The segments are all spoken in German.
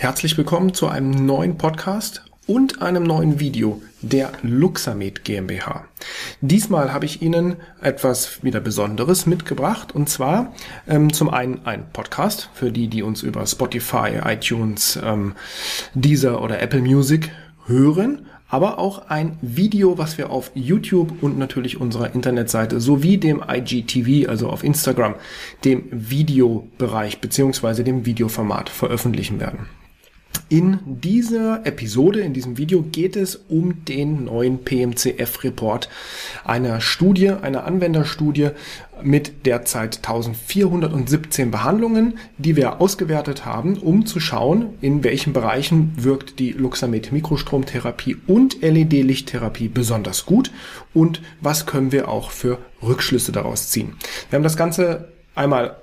Herzlich willkommen zu einem neuen Podcast und einem neuen Video der Luxamed GmbH. Diesmal habe ich Ihnen etwas wieder Besonderes mitgebracht und zwar ähm, zum einen ein Podcast für die, die uns über Spotify, iTunes, ähm, Deezer oder Apple Music hören, aber auch ein Video, was wir auf YouTube und natürlich unserer Internetseite sowie dem IGTV, also auf Instagram, dem Videobereich beziehungsweise dem Videoformat veröffentlichen werden. In dieser Episode, in diesem Video geht es um den neuen PMCF-Report einer Studie, einer Anwenderstudie mit derzeit 1417 Behandlungen, die wir ausgewertet haben, um zu schauen, in welchen Bereichen wirkt die Luxamed Mikrostromtherapie und LED-Lichttherapie besonders gut und was können wir auch für Rückschlüsse daraus ziehen. Wir haben das Ganze einmal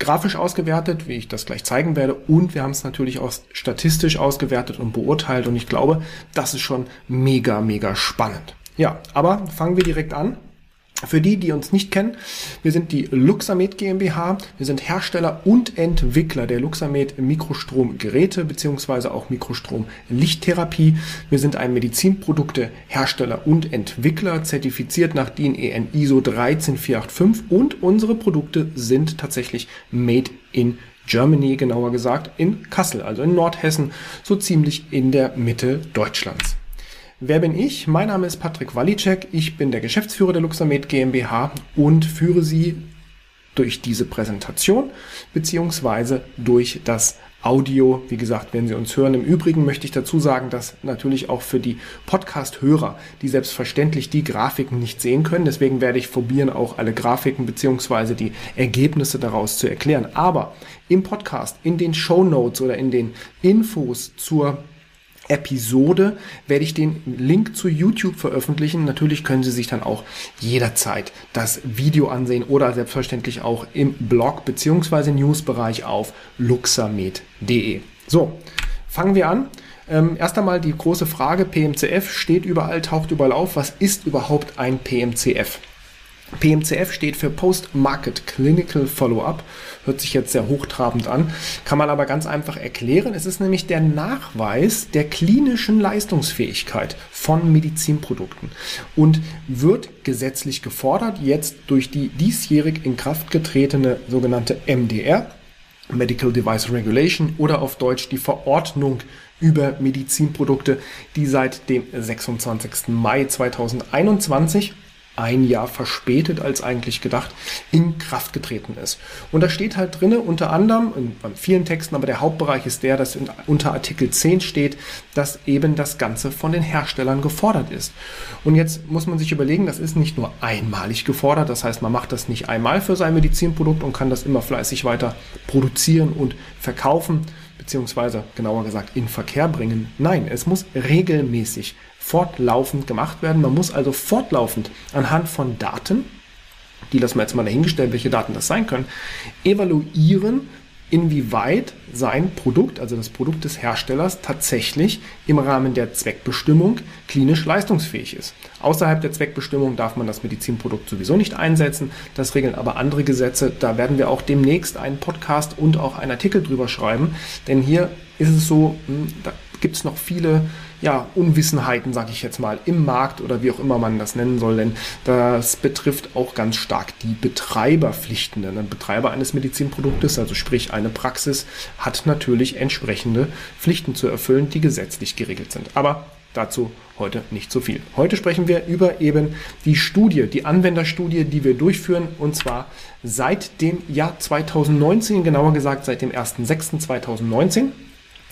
grafisch ausgewertet, wie ich das gleich zeigen werde. Und wir haben es natürlich auch statistisch ausgewertet und beurteilt. Und ich glaube, das ist schon mega, mega spannend. Ja, aber fangen wir direkt an. Für die, die uns nicht kennen, wir sind die Luxamed GmbH. Wir sind Hersteller und Entwickler der Luxamed Mikrostromgeräte beziehungsweise auch Mikrostromlichttherapie. Wir sind ein Medizinproduktehersteller und Entwickler, zertifiziert nach DIN EN ISO 13485 und unsere Produkte sind tatsächlich made in Germany, genauer gesagt in Kassel, also in Nordhessen, so ziemlich in der Mitte Deutschlands. Wer bin ich? Mein Name ist Patrick Walicek. Ich bin der Geschäftsführer der Luxamed GmbH und führe Sie durch diese Präsentation beziehungsweise durch das Audio. Wie gesagt, wenn Sie uns hören. Im Übrigen möchte ich dazu sagen, dass natürlich auch für die Podcast-Hörer, die selbstverständlich die Grafiken nicht sehen können, deswegen werde ich probieren, auch alle Grafiken beziehungsweise die Ergebnisse daraus zu erklären. Aber im Podcast, in den Show Notes oder in den Infos zur Episode werde ich den Link zu YouTube veröffentlichen. Natürlich können Sie sich dann auch jederzeit das Video ansehen oder selbstverständlich auch im Blog bzw. Newsbereich auf luxamed.de. So, fangen wir an. Ähm, erst einmal die große Frage, PMCF steht überall, taucht überall auf. Was ist überhaupt ein PMCF? PMCF steht für Post-Market Clinical Follow-up. Hört sich jetzt sehr hochtrabend an, kann man aber ganz einfach erklären. Es ist nämlich der Nachweis der klinischen Leistungsfähigkeit von Medizinprodukten und wird gesetzlich gefordert, jetzt durch die diesjährig in Kraft getretene sogenannte MDR, Medical Device Regulation oder auf Deutsch die Verordnung über Medizinprodukte, die seit dem 26. Mai 2021 ein Jahr verspätet als eigentlich gedacht in Kraft getreten ist. Und da steht halt drinne unter anderem, in vielen Texten, aber der Hauptbereich ist der, dass unter Artikel 10 steht, dass eben das Ganze von den Herstellern gefordert ist. Und jetzt muss man sich überlegen, das ist nicht nur einmalig gefordert, das heißt, man macht das nicht einmal für sein Medizinprodukt und kann das immer fleißig weiter produzieren und verkaufen, beziehungsweise genauer gesagt in Verkehr bringen. Nein, es muss regelmäßig fortlaufend gemacht werden. Man muss also fortlaufend anhand von Daten, die lassen wir jetzt mal dahingestellt, welche Daten das sein können, evaluieren, inwieweit sein Produkt, also das Produkt des Herstellers, tatsächlich im Rahmen der Zweckbestimmung klinisch leistungsfähig ist. Außerhalb der Zweckbestimmung darf man das Medizinprodukt sowieso nicht einsetzen. Das regeln aber andere Gesetze. Da werden wir auch demnächst einen Podcast und auch einen Artikel drüber schreiben. Denn hier ist es so, hm, da gibt es noch viele ja, Unwissenheiten, sage ich jetzt mal, im Markt oder wie auch immer man das nennen soll, denn das betrifft auch ganz stark die Betreiberpflichten. Denn ein Betreiber eines Medizinproduktes, also sprich eine Praxis, hat natürlich entsprechende Pflichten zu erfüllen, die gesetzlich geregelt sind. Aber dazu heute nicht so viel. Heute sprechen wir über eben die Studie, die Anwenderstudie, die wir durchführen und zwar seit dem Jahr 2019, genauer gesagt seit dem 1.6.2019.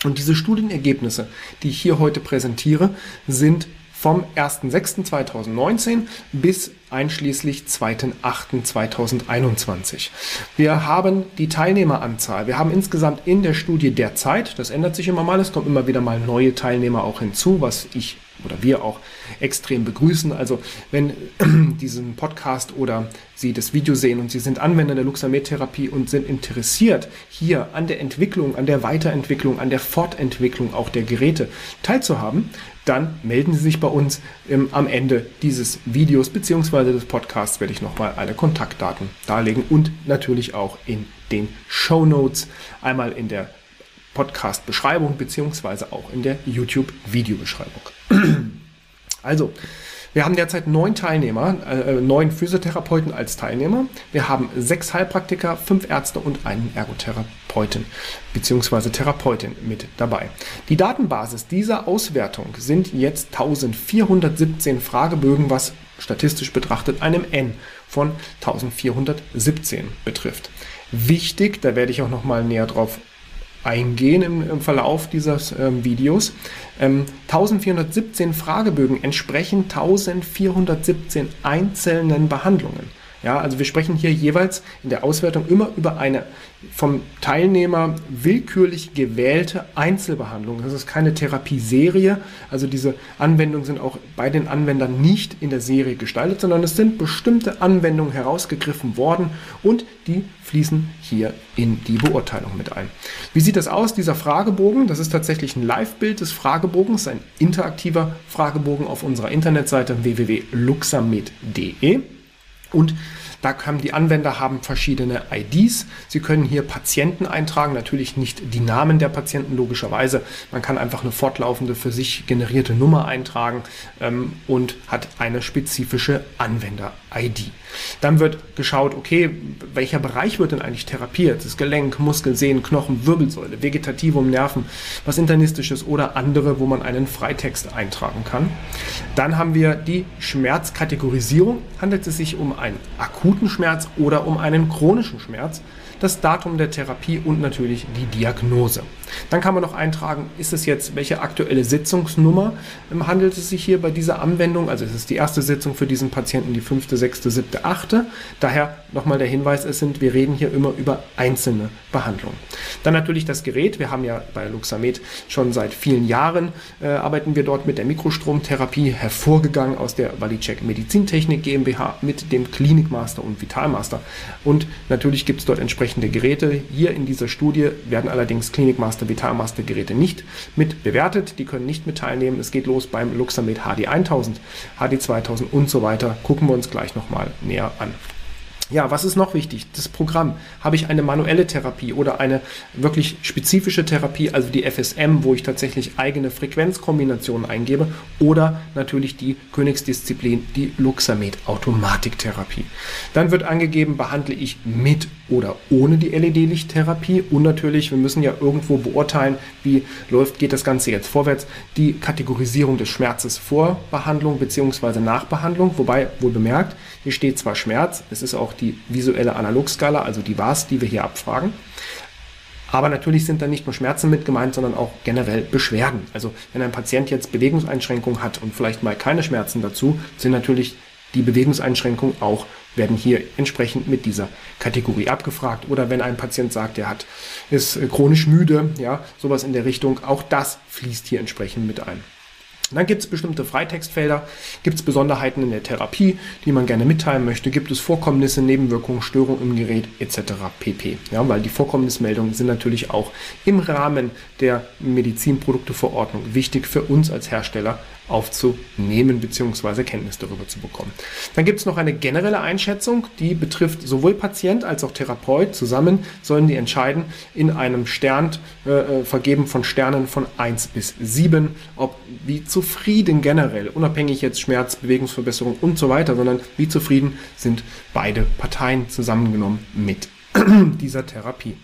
Und diese Studienergebnisse, die ich hier heute präsentiere, sind vom 1.6.2019 bis einschließlich 2.8.2021. Wir haben die Teilnehmeranzahl. Wir haben insgesamt in der Studie derzeit, das ändert sich immer mal, es kommen immer wieder mal neue Teilnehmer auch hinzu, was ich oder wir auch extrem begrüßen. Also wenn diesen Podcast oder Sie das Video sehen und Sie sind Anwender der Luxamed-Therapie und sind interessiert, hier an der Entwicklung, an der Weiterentwicklung, an der Fortentwicklung auch der Geräte teilzuhaben, dann melden Sie sich bei uns ähm, am Ende dieses Videos bzw. des Podcasts werde ich nochmal alle Kontaktdaten darlegen und natürlich auch in den Show Notes einmal in der Podcast-Beschreibung beziehungsweise auch in der YouTube-Videobeschreibung. Also, wir haben derzeit neun Teilnehmer, äh, neun Physiotherapeuten als Teilnehmer. Wir haben sechs Heilpraktiker, fünf Ärzte und einen Ergotherapeuten bzw. Therapeutin mit dabei. Die Datenbasis dieser Auswertung sind jetzt 1417 Fragebögen, was statistisch betrachtet einem N von 1417 betrifft. Wichtig, da werde ich auch noch mal näher drauf eingehen im, im Verlauf dieses ähm, Videos. Ähm, 1417 Fragebögen entsprechen 1417 einzelnen Behandlungen. Ja, also wir sprechen hier jeweils in der Auswertung immer über eine vom Teilnehmer willkürlich gewählte Einzelbehandlung. Das ist keine Therapieserie. Also diese Anwendungen sind auch bei den Anwendern nicht in der Serie gestaltet, sondern es sind bestimmte Anwendungen herausgegriffen worden und die fließen hier in die Beurteilung mit ein. Wie sieht das aus, dieser Fragebogen? Das ist tatsächlich ein Live-Bild des Fragebogens, ein interaktiver Fragebogen auf unserer Internetseite www.luxamed.de. Und da haben die Anwender haben verschiedene IDs. Sie können hier Patienten eintragen, natürlich nicht die Namen der Patienten logischerweise. Man kann einfach eine fortlaufende für sich generierte Nummer eintragen ähm, und hat eine spezifische Anwender-ID. Dann wird geschaut, okay, welcher Bereich wird denn eigentlich therapiert? Das Gelenk, Muskel, Sehnen, Knochen, Wirbelsäule, Vegetativum, Nerven, was internistisches oder andere, wo man einen Freitext eintragen kann. Dann haben wir die Schmerzkategorisierung. Handelt es sich um einen akuten Schmerz oder um einen chronischen Schmerz? das Datum der Therapie und natürlich die Diagnose. Dann kann man noch eintragen, ist es jetzt, welche aktuelle Sitzungsnummer ähm, handelt es sich hier bei dieser Anwendung? Also ist es die erste Sitzung für diesen Patienten, die fünfte, sechste, siebte, achte. Daher nochmal der Hinweis, es sind, wir reden hier immer über einzelne Behandlungen. Dann natürlich das Gerät. Wir haben ja bei Luxamed schon seit vielen Jahren äh, arbeiten wir dort mit der Mikrostromtherapie hervorgegangen aus der Valicek Medizintechnik GmbH mit dem Klinikmaster und Vitalmaster. Und natürlich gibt es dort entsprechende Geräte. Hier in dieser Studie werden allerdings Klinikmaster, Vitalmaster Geräte nicht mit bewertet. Die können nicht mit teilnehmen. Es geht los beim Luxamed HD 1000, HD 2000 und so weiter. Gucken wir uns gleich nochmal näher an. Ja, was ist noch wichtig? Das Programm. Habe ich eine manuelle Therapie oder eine wirklich spezifische Therapie, also die FSM, wo ich tatsächlich eigene Frequenzkombinationen eingebe oder natürlich die Königsdisziplin, die Luxamed Automatiktherapie. Dann wird angegeben, behandle ich mit oder ohne die LED-Lichttherapie und natürlich, wir müssen ja irgendwo beurteilen, wie läuft, geht das Ganze jetzt vorwärts, die Kategorisierung des Schmerzes vor Behandlung bzw. nach Behandlung, wobei wohl bemerkt, hier steht zwar Schmerz, es ist auch die visuelle Analogskala, also die WAS, die wir hier abfragen. Aber natürlich sind da nicht nur Schmerzen mit gemeint, sondern auch generell Beschwerden. Also wenn ein Patient jetzt Bewegungseinschränkungen hat und vielleicht mal keine Schmerzen dazu, sind natürlich die Bewegungseinschränkungen auch, werden hier entsprechend mit dieser Kategorie abgefragt. Oder wenn ein Patient sagt, er hat, ist chronisch müde, ja, sowas in der Richtung, auch das fließt hier entsprechend mit ein. Dann gibt es bestimmte Freitextfelder, gibt es Besonderheiten in der Therapie, die man gerne mitteilen möchte, gibt es Vorkommnisse, Nebenwirkungen, Störungen im Gerät etc. pp. Ja, weil die Vorkommnismeldungen sind natürlich auch im Rahmen der Medizinprodukteverordnung wichtig für uns als Hersteller aufzunehmen bzw. Kenntnis darüber zu bekommen. Dann gibt es noch eine generelle Einschätzung, die betrifft sowohl Patient als auch Therapeut. Zusammen sollen die entscheiden in einem Stern, äh, äh vergeben von Sternen von 1 bis 7, ob wie zufrieden generell, unabhängig jetzt Schmerz, Bewegungsverbesserung und so weiter, sondern wie zufrieden sind beide Parteien zusammengenommen mit dieser Therapie.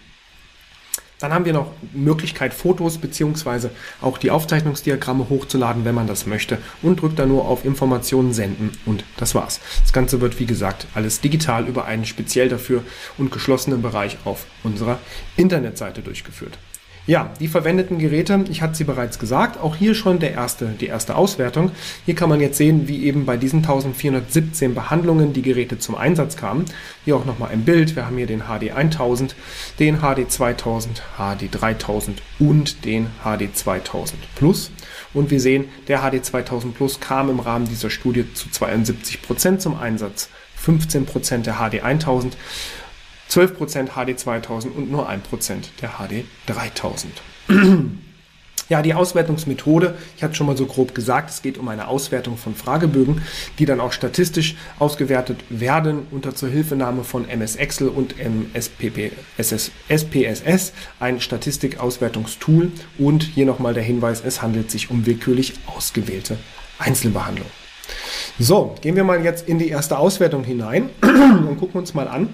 Dann haben wir noch Möglichkeit, Fotos beziehungsweise auch die Aufzeichnungsdiagramme hochzuladen, wenn man das möchte und drückt da nur auf Informationen senden und das war's. Das Ganze wird, wie gesagt, alles digital über einen speziell dafür und geschlossenen Bereich auf unserer Internetseite durchgeführt. Ja, die verwendeten Geräte, ich hatte sie bereits gesagt, auch hier schon der erste, die erste Auswertung. Hier kann man jetzt sehen, wie eben bei diesen 1417 Behandlungen die Geräte zum Einsatz kamen. Hier auch nochmal im Bild. Wir haben hier den HD 1000, den HD 2000, HD 3000 und den HD 2000 Plus. Und wir sehen, der HD 2000 Plus kam im Rahmen dieser Studie zu 72 Prozent zum Einsatz, 15 Prozent der HD 1000 12% HD 2000 und nur 1% der HD 3000. Ja, die Auswertungsmethode, ich hatte schon mal so grob gesagt, es geht um eine Auswertung von Fragebögen, die dann auch statistisch ausgewertet werden unter Zuhilfenahme von MS Excel und SPP, SS, SPSS, ein Statistikauswertungstool. Und hier nochmal der Hinweis, es handelt sich um willkürlich ausgewählte Einzelbehandlung. So, gehen wir mal jetzt in die erste Auswertung hinein und gucken uns mal an,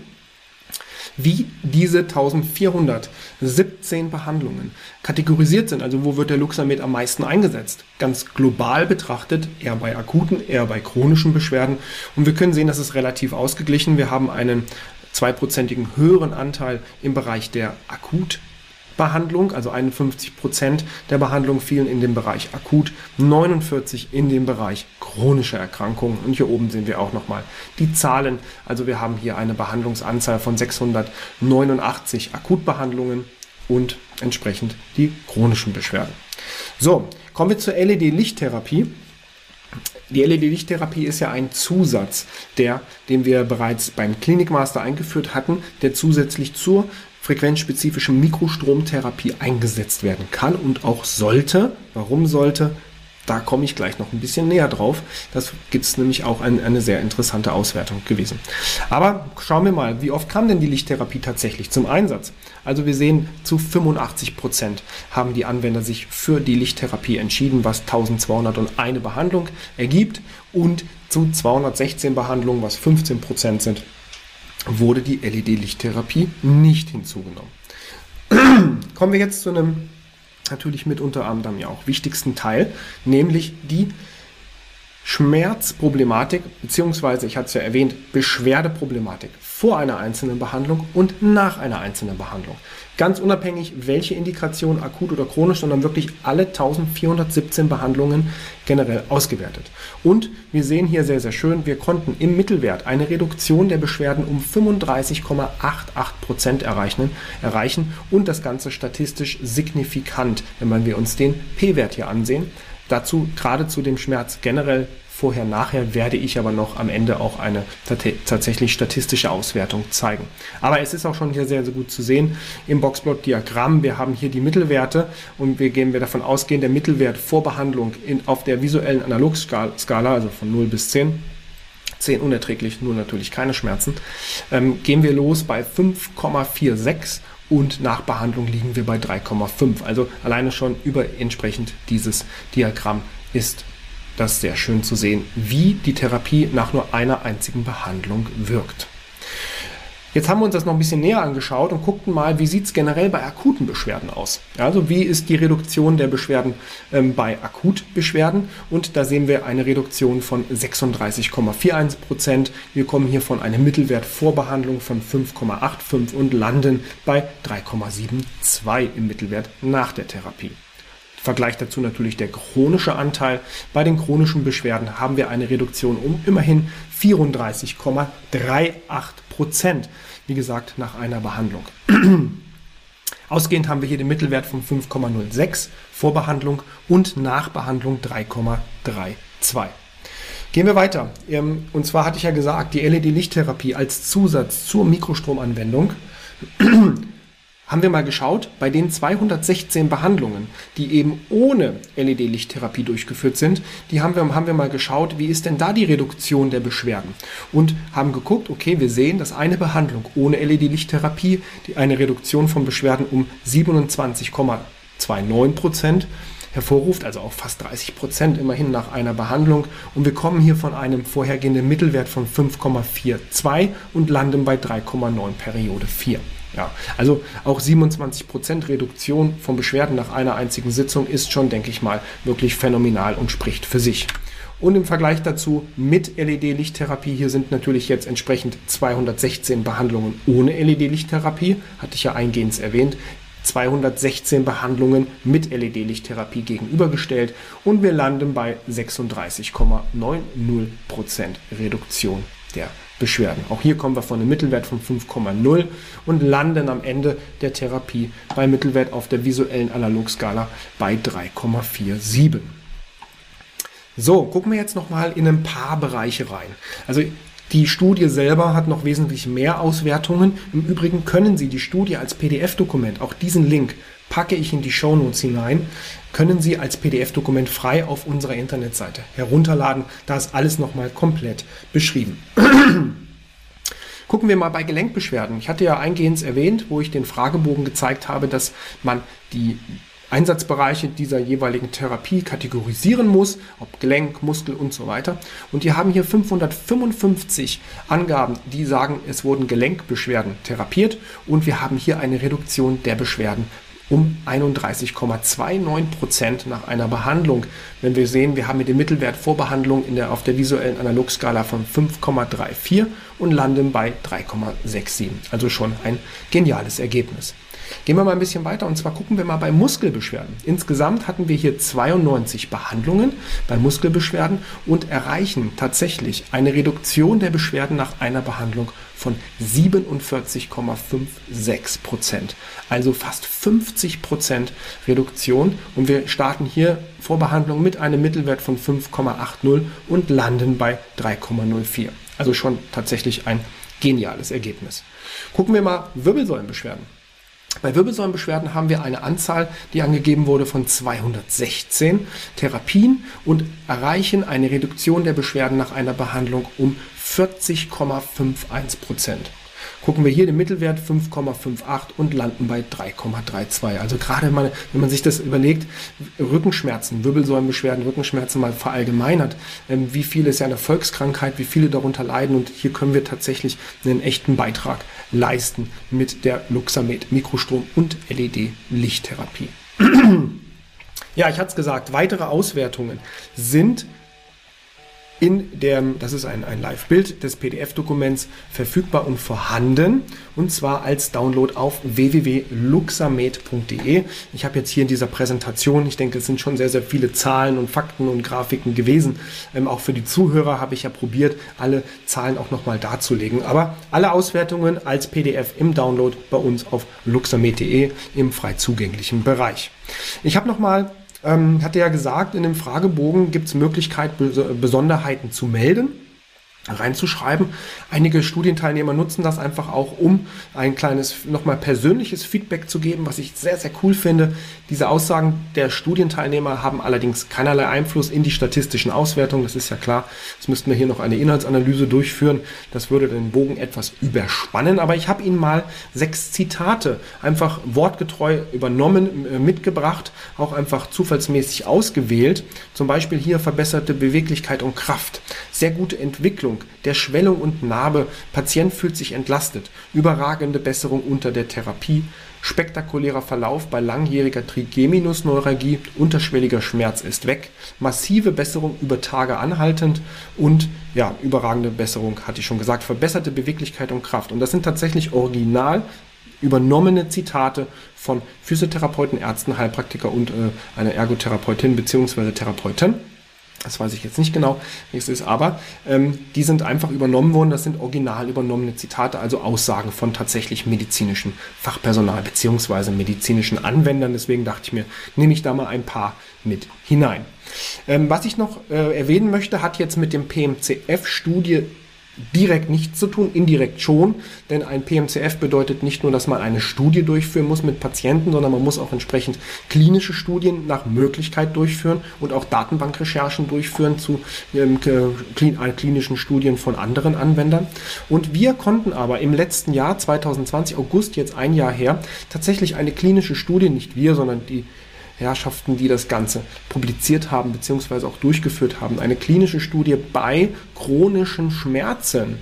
wie diese 1417 Behandlungen kategorisiert sind. Also wo wird der Luxamed am meisten eingesetzt? Ganz global betrachtet, eher bei akuten, eher bei chronischen Beschwerden. Und wir können sehen, das ist relativ ausgeglichen. Wir haben einen zweiprozentigen höheren Anteil im Bereich der akut Behandlung, also 51 Prozent der Behandlung fielen in den Bereich akut, 49 in den Bereich chronische Erkrankungen. Und hier oben sehen wir auch nochmal die Zahlen. Also wir haben hier eine Behandlungsanzahl von 689 Akutbehandlungen und entsprechend die chronischen Beschwerden. So, kommen wir zur LED-Lichttherapie. Die LED-Lichttherapie ist ja ein Zusatz, der, den wir bereits beim Klinikmaster eingeführt hatten, der zusätzlich zur frequenzspezifische Mikrostromtherapie eingesetzt werden kann und auch sollte. Warum sollte? Da komme ich gleich noch ein bisschen näher drauf. Das gibt es nämlich auch ein, eine sehr interessante Auswertung gewesen. Aber schauen wir mal, wie oft kam denn die Lichttherapie tatsächlich zum Einsatz? Also wir sehen, zu 85 Prozent haben die Anwender sich für die Lichttherapie entschieden, was 1201 Behandlung ergibt und zu 216 Behandlungen, was 15 Prozent sind, wurde die LED-Lichttherapie nicht hinzugenommen. Kommen wir jetzt zu einem natürlich mit unter anderem ja auch wichtigsten Teil, nämlich die Schmerzproblematik, beziehungsweise, ich hatte es ja erwähnt, Beschwerdeproblematik vor einer einzelnen Behandlung und nach einer einzelnen Behandlung. Ganz unabhängig, welche Indikation, akut oder chronisch, sondern wirklich alle 1417 Behandlungen generell ausgewertet. Und wir sehen hier sehr, sehr schön, wir konnten im Mittelwert eine Reduktion der Beschwerden um 35,88 Prozent erreichen, erreichen und das Ganze statistisch signifikant, wenn wir uns den P-Wert hier ansehen. Dazu gerade zu dem Schmerz generell vorher, nachher werde ich aber noch am Ende auch eine tatsächlich statistische Auswertung zeigen. Aber es ist auch schon hier sehr, sehr gut zu sehen im Boxplot-Diagramm. Wir haben hier die Mittelwerte und wir gehen wir davon ausgehen, der Mittelwert vor Behandlung in, auf der visuellen Analogskala, also von 0 bis 10, 10 unerträglich, nur natürlich keine Schmerzen, ähm, gehen wir los bei 5,46 und nach Behandlung liegen wir bei 3,5. Also alleine schon über entsprechend dieses Diagramm ist das sehr schön zu sehen, wie die Therapie nach nur einer einzigen Behandlung wirkt. Jetzt haben wir uns das noch ein bisschen näher angeschaut und guckten mal, wie sieht es generell bei akuten Beschwerden aus. Also wie ist die Reduktion der Beschwerden ähm, bei Akutbeschwerden? Und da sehen wir eine Reduktion von 36,41 Prozent. Wir kommen hier von einem Mittelwert vor Behandlung von 5,85 und landen bei 3,72 im Mittelwert nach der Therapie. Vergleich dazu natürlich der chronische Anteil. Bei den chronischen Beschwerden haben wir eine Reduktion um immerhin 34,38 Prozent. Wie gesagt, nach einer Behandlung. Ausgehend haben wir hier den Mittelwert von 5,06 vor Behandlung und nach Behandlung 3,32. Gehen wir weiter. Ähm, und zwar hatte ich ja gesagt, die LED-Lichttherapie als Zusatz zur Mikrostromanwendung haben wir mal geschaut, bei den 216 Behandlungen, die eben ohne LED-Lichttherapie durchgeführt sind, die haben wir, haben wir mal geschaut, wie ist denn da die Reduktion der Beschwerden? Und haben geguckt, okay, wir sehen, dass eine Behandlung ohne LED-Lichttherapie eine Reduktion von Beschwerden um 27,29 Prozent hervorruft, also auch fast 30 Prozent immerhin nach einer Behandlung. Und wir kommen hier von einem vorhergehenden Mittelwert von 5,42 und landen bei 3,9 Periode 4. Ja, also auch 27% Reduktion von Beschwerden nach einer einzigen Sitzung ist schon, denke ich mal, wirklich phänomenal und spricht für sich. Und im Vergleich dazu mit LED-Lichttherapie, hier sind natürlich jetzt entsprechend 216 Behandlungen ohne LED-Lichttherapie, hatte ich ja eingehend erwähnt, 216 Behandlungen mit LED-Lichttherapie gegenübergestellt und wir landen bei 36,90% Reduktion der Beschwerden. Auch hier kommen wir von einem Mittelwert von 5,0 und landen am Ende der Therapie bei Mittelwert auf der visuellen Analogskala bei 3,47. So, gucken wir jetzt noch mal in ein paar Bereiche rein. Also die Studie selber hat noch wesentlich mehr Auswertungen. Im Übrigen können Sie die Studie als PDF-Dokument, auch diesen Link, packe ich in die Shownotes hinein, können Sie als PDF-Dokument frei auf unserer Internetseite herunterladen. Da ist alles nochmal komplett beschrieben. Gucken wir mal bei Gelenkbeschwerden. Ich hatte ja eingehend erwähnt, wo ich den Fragebogen gezeigt habe, dass man die Einsatzbereiche dieser jeweiligen Therapie kategorisieren muss, ob Gelenk, Muskel und so weiter. Und die haben hier 555 Angaben, die sagen, es wurden Gelenkbeschwerden therapiert und wir haben hier eine Reduktion der Beschwerden um 31,29 Prozent nach einer Behandlung. Wenn wir sehen, wir haben hier den Mittelwert vor Behandlung in der, auf der visuellen Analogskala von 5,34 und landen bei 3,67. Also schon ein geniales Ergebnis. Gehen wir mal ein bisschen weiter und zwar gucken wir mal bei Muskelbeschwerden. Insgesamt hatten wir hier 92 Behandlungen bei Muskelbeschwerden und erreichen tatsächlich eine Reduktion der Beschwerden nach einer Behandlung von 47,56 Prozent. Also fast 50 Prozent Reduktion und wir starten hier vor Behandlung mit einem Mittelwert von 5,80 und landen bei 3,04. Also schon tatsächlich ein geniales Ergebnis. Gucken wir mal Wirbelsäulenbeschwerden. Bei Wirbelsäulenbeschwerden haben wir eine Anzahl, die angegeben wurde von 216 Therapien und erreichen eine Reduktion der Beschwerden nach einer Behandlung um 40,51 Prozent gucken wir hier den Mittelwert 5,58 und landen bei 3,32. Also gerade mal, wenn man sich das überlegt, Rückenschmerzen, Wirbelsäulenbeschwerden, Rückenschmerzen mal verallgemeinert, ähm, wie viele ist ja eine Volkskrankheit, wie viele darunter leiden und hier können wir tatsächlich einen echten Beitrag leisten mit der Luxamed Mikrostrom und LED Lichttherapie. ja, ich hatte es gesagt, weitere Auswertungen sind in dem, das ist ein, ein Live-Bild des PDF-Dokuments, verfügbar und vorhanden. Und zwar als Download auf www.luxamed.de. Ich habe jetzt hier in dieser Präsentation, ich denke, es sind schon sehr, sehr viele Zahlen und Fakten und Grafiken gewesen. Ähm, auch für die Zuhörer habe ich ja probiert, alle Zahlen auch nochmal darzulegen. Aber alle Auswertungen als PDF im Download bei uns auf luxamed.de im frei zugänglichen Bereich. Ich habe nochmal ähm, hatte ja gesagt, in dem Fragebogen gibt es Möglichkeit, Besonderheiten zu melden reinzuschreiben. Einige Studienteilnehmer nutzen das einfach auch, um ein kleines, nochmal persönliches Feedback zu geben, was ich sehr, sehr cool finde. Diese Aussagen der Studienteilnehmer haben allerdings keinerlei Einfluss in die statistischen Auswertungen. Das ist ja klar. Jetzt müssten wir hier noch eine Inhaltsanalyse durchführen. Das würde den Bogen etwas überspannen. Aber ich habe Ihnen mal sechs Zitate einfach wortgetreu übernommen, äh, mitgebracht, auch einfach zufallsmäßig ausgewählt. Zum Beispiel hier verbesserte Beweglichkeit und Kraft. Sehr gute Entwicklung Entwicklung der Schwellung und Narbe, Patient fühlt sich entlastet, überragende Besserung unter der Therapie, spektakulärer Verlauf bei langjähriger Trigeminusneuralgie, unterschwelliger Schmerz ist weg, massive Besserung über Tage anhaltend und ja, überragende Besserung, hatte ich schon gesagt, verbesserte Beweglichkeit und Kraft. Und das sind tatsächlich original übernommene Zitate von Physiotherapeuten, Ärzten, Heilpraktiker und äh, einer Ergotherapeutin bzw. Therapeutin. Das weiß ich jetzt nicht genau, wie es ist, aber ähm, die sind einfach übernommen worden. Das sind original übernommene Zitate, also Aussagen von tatsächlich medizinischen Fachpersonal beziehungsweise medizinischen Anwendern. Deswegen dachte ich mir, nehme ich da mal ein paar mit hinein. Ähm, was ich noch äh, erwähnen möchte, hat jetzt mit dem PMCF-Studie direkt nichts zu tun, indirekt schon, denn ein PMCF bedeutet nicht nur, dass man eine Studie durchführen muss mit Patienten, sondern man muss auch entsprechend klinische Studien nach Möglichkeit durchführen und auch Datenbankrecherchen durchführen zu ähm, äh, klinischen Studien von anderen Anwendern. Und wir konnten aber im letzten Jahr, 2020, August, jetzt ein Jahr her, tatsächlich eine klinische Studie, nicht wir, sondern die Herrschaften, die das Ganze publiziert haben bzw. auch durchgeführt haben, eine klinische Studie bei chronischen Schmerzen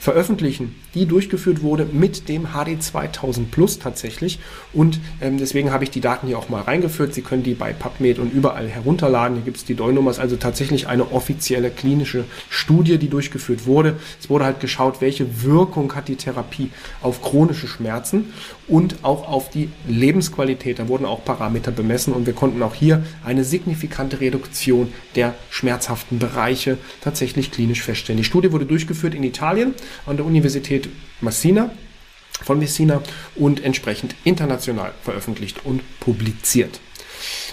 veröffentlichen, die durchgeführt wurde mit dem HD 2000 Plus tatsächlich. Und ähm, deswegen habe ich die Daten hier auch mal reingeführt. Sie können die bei PubMed und überall herunterladen. Hier gibt es die DOI-Nummers, also tatsächlich eine offizielle klinische Studie, die durchgeführt wurde. Es wurde halt geschaut, welche Wirkung hat die Therapie auf chronische Schmerzen und auch auf die Lebensqualität. Da wurden auch Parameter bemessen und wir konnten auch hier eine signifikante Reduktion der schmerzhaften Bereiche tatsächlich klinisch feststellen. Die Studie wurde durchgeführt in Italien an der Universität Messina von Messina und entsprechend international veröffentlicht und publiziert.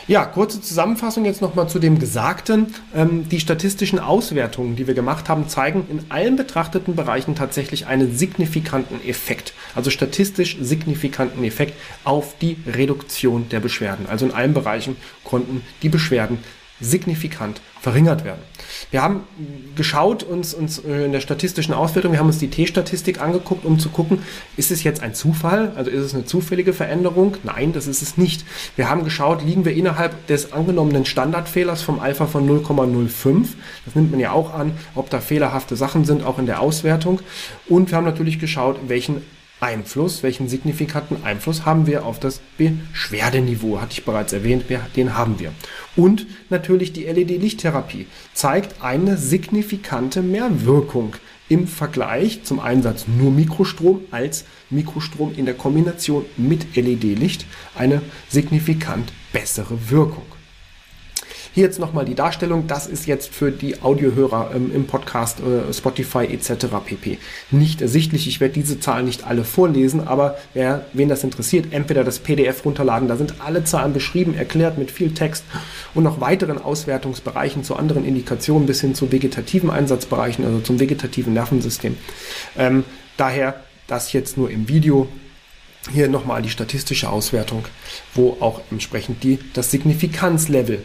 Ja, kurze Zusammenfassung jetzt nochmal zu dem Gesagten. Ähm, die statistischen Auswertungen, die wir gemacht haben, zeigen in allen betrachteten Bereichen tatsächlich einen signifikanten Effekt. Also statistisch signifikanten Effekt auf die Reduktion der Beschwerden. Also in allen Bereichen konnten die Beschwerden signifikant verringert werden. Wir haben geschaut uns, uns äh, in der statistischen Auswertung, wir haben uns die T-Statistik angeguckt, um zu gucken, ist es jetzt ein Zufall, also ist es eine zufällige Veränderung? Nein, das ist es nicht. Wir haben geschaut, liegen wir innerhalb des angenommenen Standardfehlers vom Alpha von 0,05. Das nimmt man ja auch an, ob da fehlerhafte Sachen sind, auch in der Auswertung. Und wir haben natürlich geschaut, welchen Einfluss, welchen signifikanten Einfluss haben wir auf das Beschwerdeniveau, hatte ich bereits erwähnt, den haben wir. Und natürlich die LED-Lichttherapie zeigt eine signifikante Mehrwirkung im Vergleich zum Einsatz nur Mikrostrom als Mikrostrom in der Kombination mit LED-Licht eine signifikant bessere Wirkung. Hier jetzt nochmal die Darstellung. Das ist jetzt für die Audiohörer ähm, im Podcast, äh, Spotify etc. pp. nicht ersichtlich. Ich werde diese Zahlen nicht alle vorlesen, aber wer, wen das interessiert, entweder das PDF runterladen. Da sind alle Zahlen beschrieben, erklärt mit viel Text und noch weiteren Auswertungsbereichen zu anderen Indikationen bis hin zu vegetativen Einsatzbereichen, also zum vegetativen Nervensystem. Ähm, daher das jetzt nur im Video hier nochmal die statistische Auswertung, wo auch entsprechend die, das Signifikanzlevel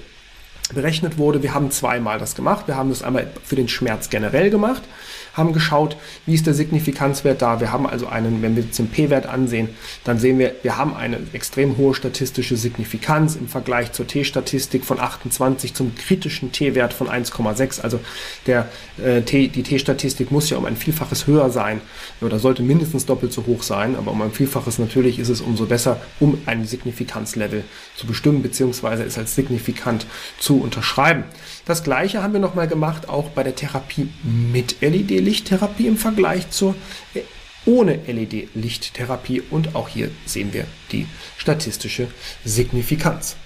berechnet wurde. Wir haben zweimal das gemacht. Wir haben das einmal für den Schmerz generell gemacht haben geschaut, wie ist der Signifikanzwert da. Wir haben also einen, wenn wir jetzt den P-Wert ansehen, dann sehen wir, wir haben eine extrem hohe statistische Signifikanz im Vergleich zur T-Statistik von 28 zum kritischen T-Wert von 1,6. Also der, äh, T, die T-Statistik muss ja um ein Vielfaches höher sein oder sollte mindestens doppelt so hoch sein, aber um ein Vielfaches natürlich ist es umso besser, um ein Signifikanzlevel zu bestimmen, beziehungsweise es als signifikant zu unterschreiben. Das gleiche haben wir nochmal gemacht, auch bei der Therapie mit LED-Lichttherapie im Vergleich zur äh, ohne LED-Lichttherapie und auch hier sehen wir die statistische Signifikanz.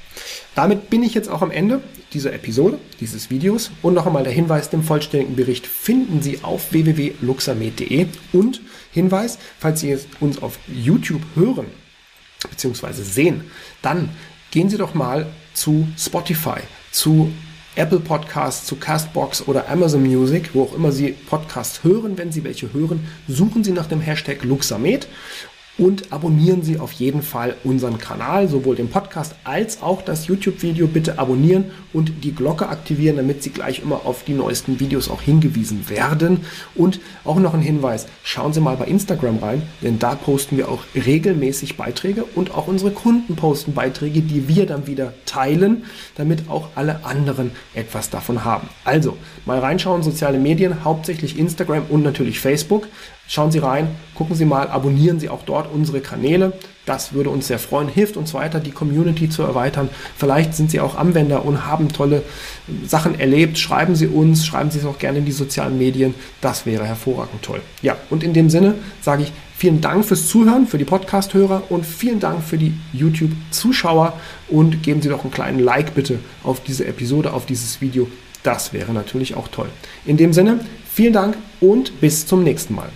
Damit bin ich jetzt auch am Ende dieser Episode, dieses Videos und noch einmal der Hinweis, den vollständigen Bericht finden Sie auf www.luxamed.de und Hinweis, falls Sie uns auf YouTube hören bzw. sehen, dann gehen Sie doch mal zu Spotify, zu Apple Podcasts, zu Castbox oder Amazon Music, wo auch immer Sie Podcasts hören, wenn Sie welche hören, suchen Sie nach dem Hashtag Luxamed und abonnieren Sie auf jeden Fall unseren Kanal, sowohl den Podcast als auch das YouTube-Video. Bitte abonnieren und die Glocke aktivieren, damit Sie gleich immer auf die neuesten Videos auch hingewiesen werden. Und auch noch ein Hinweis, schauen Sie mal bei Instagram rein, denn da posten wir auch regelmäßig Beiträge und auch unsere Kunden posten Beiträge, die wir dann wieder teilen, damit auch alle anderen etwas davon haben. Also mal reinschauen, soziale Medien, hauptsächlich Instagram und natürlich Facebook. Schauen Sie rein, gucken Sie mal, abonnieren Sie auch dort unsere Kanäle. Das würde uns sehr freuen, hilft uns weiter, die Community zu erweitern. Vielleicht sind Sie auch Anwender und haben tolle Sachen erlebt. Schreiben Sie uns, schreiben Sie es auch gerne in die sozialen Medien. Das wäre hervorragend toll. Ja, und in dem Sinne sage ich vielen Dank fürs Zuhören, für die Podcast-Hörer und vielen Dank für die YouTube-Zuschauer und geben Sie doch einen kleinen Like bitte auf diese Episode, auf dieses Video. Das wäre natürlich auch toll. In dem Sinne, vielen Dank und bis zum nächsten Mal.